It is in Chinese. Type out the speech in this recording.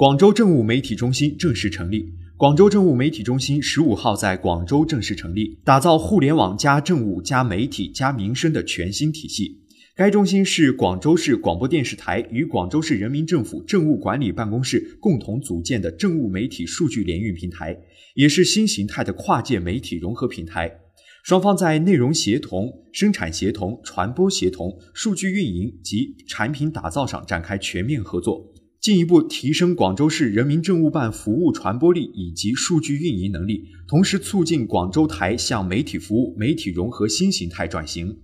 广州政务媒体中心正式成立。广州政务媒体中心十五号在广州正式成立，打造互联网加政务加媒体加民生的全新体系。该中心是广州市广播电视台与广州市人民政府政务管理办公室共同组建的政务媒体数据联运平台，也是新形态的跨界媒体融合平台。双方在内容协同、生产协同、传播协同、数据运营及产品打造上展开全面合作。进一步提升广州市人民政务办服务传播力以及数据运营能力，同时促进广州台向媒体服务、媒体融合新形态转型。